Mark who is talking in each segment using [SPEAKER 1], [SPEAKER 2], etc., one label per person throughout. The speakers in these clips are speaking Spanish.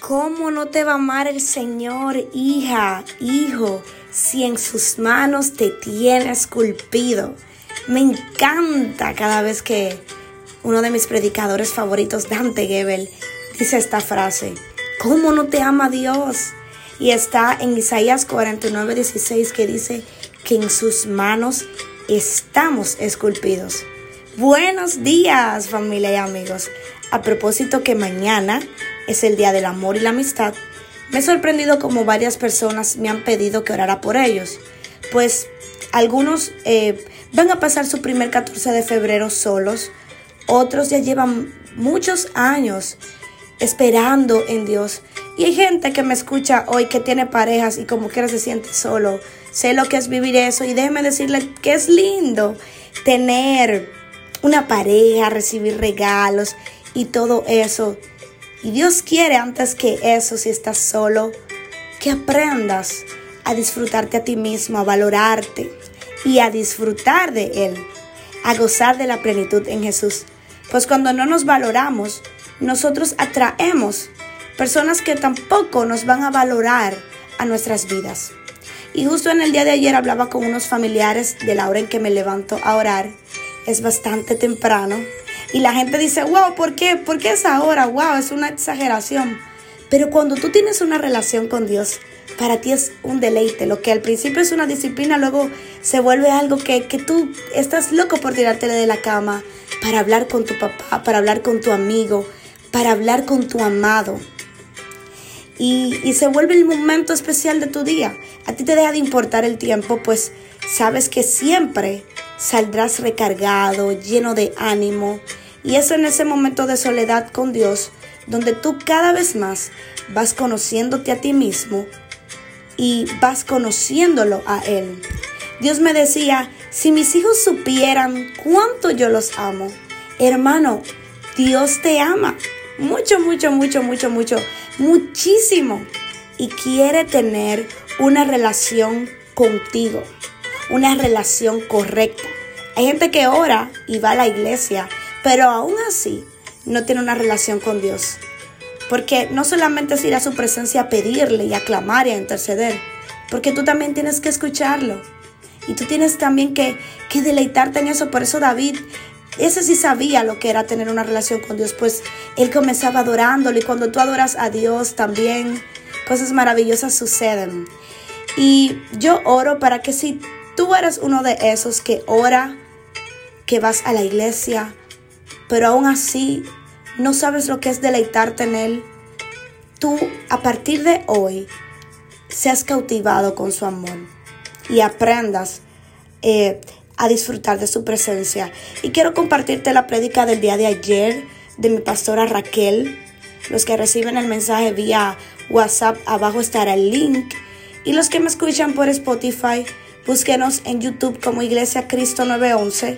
[SPEAKER 1] ¿Cómo no te va a amar el Señor, hija, hijo, si en sus manos te tiene esculpido? Me encanta cada vez que uno de mis predicadores favoritos, Dante Gebel, dice esta frase. ¿Cómo no te ama Dios? Y está en Isaías 49, 16 que dice que en sus manos estamos esculpidos. Buenos días familia y amigos. A propósito que mañana es el Día del Amor y la Amistad, me he sorprendido como varias personas me han pedido que orara por ellos. Pues algunos eh, van a pasar su primer 14 de febrero solos, otros ya llevan muchos años esperando en Dios. Y hay gente que me escucha hoy que tiene parejas y como quiera se siente solo. Sé lo que es vivir eso y déjeme decirle que es lindo tener una pareja, recibir regalos y todo eso. Y Dios quiere antes que eso, si estás solo, que aprendas a disfrutarte a ti mismo, a valorarte y a disfrutar de Él, a gozar de la plenitud en Jesús. Pues cuando no nos valoramos, nosotros atraemos personas que tampoco nos van a valorar a nuestras vidas. Y justo en el día de ayer hablaba con unos familiares de la hora en que me levanto a orar. Es bastante temprano y la gente dice, wow, ¿por qué? ¿Por qué es ahora? Wow, es una exageración. Pero cuando tú tienes una relación con Dios, para ti es un deleite. Lo que al principio es una disciplina, luego se vuelve algo que, que tú estás loco por tirártele de la cama para hablar con tu papá, para hablar con tu amigo, para hablar con tu amado. Y, y se vuelve el momento especial de tu día. A ti te deja de importar el tiempo, pues sabes que siempre saldrás recargado, lleno de ánimo, y es en ese momento de soledad con Dios donde tú cada vez más vas conociéndote a ti mismo y vas conociéndolo a Él. Dios me decía, si mis hijos supieran cuánto yo los amo, hermano, Dios te ama mucho, mucho, mucho, mucho, mucho, muchísimo. Y quiere tener una relación contigo, una relación correcta. Hay gente que ora y va a la iglesia pero aún así no tiene una relación con Dios. Porque no solamente es ir a su presencia a pedirle y a clamar y a interceder, porque tú también tienes que escucharlo. Y tú tienes también que, que deleitarte en eso. Por eso David, ese sí sabía lo que era tener una relación con Dios, pues él comenzaba adorándolo y cuando tú adoras a Dios también cosas maravillosas suceden. Y yo oro para que si tú eres uno de esos que ora, que vas a la iglesia, pero aún así no sabes lo que es deleitarte en Él, tú a partir de hoy seas cautivado con su amor y aprendas eh, a disfrutar de su presencia. Y quiero compartirte la prédica del día de ayer de mi pastora Raquel. Los que reciben el mensaje vía WhatsApp, abajo estará el link. Y los que me escuchan por Spotify, búsquenos en YouTube como Iglesia Cristo 911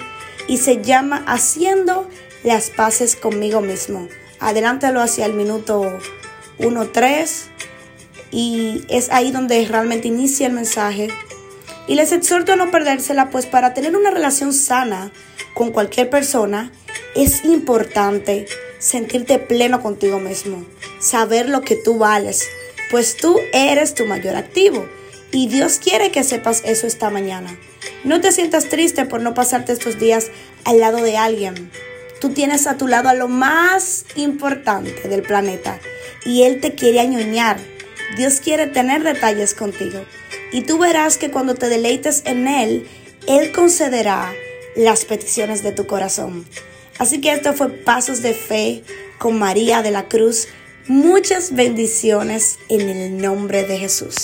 [SPEAKER 1] y se llama Haciendo las paces conmigo mismo. Adelántalo hacia el minuto 1-3 y es ahí donde realmente inicia el mensaje. Y les exhorto a no perdérsela, pues para tener una relación sana con cualquier persona es importante sentirte pleno contigo mismo, saber lo que tú vales, pues tú eres tu mayor activo. Y Dios quiere que sepas eso esta mañana. No te sientas triste por no pasarte estos días al lado de alguien. Tú tienes a tu lado a lo más importante del planeta y Él te quiere añoñar. Dios quiere tener detalles contigo. Y tú verás que cuando te deleites en Él, Él concederá las peticiones de tu corazón. Así que esto fue Pasos de Fe con María de la Cruz. Muchas bendiciones en el nombre de Jesús.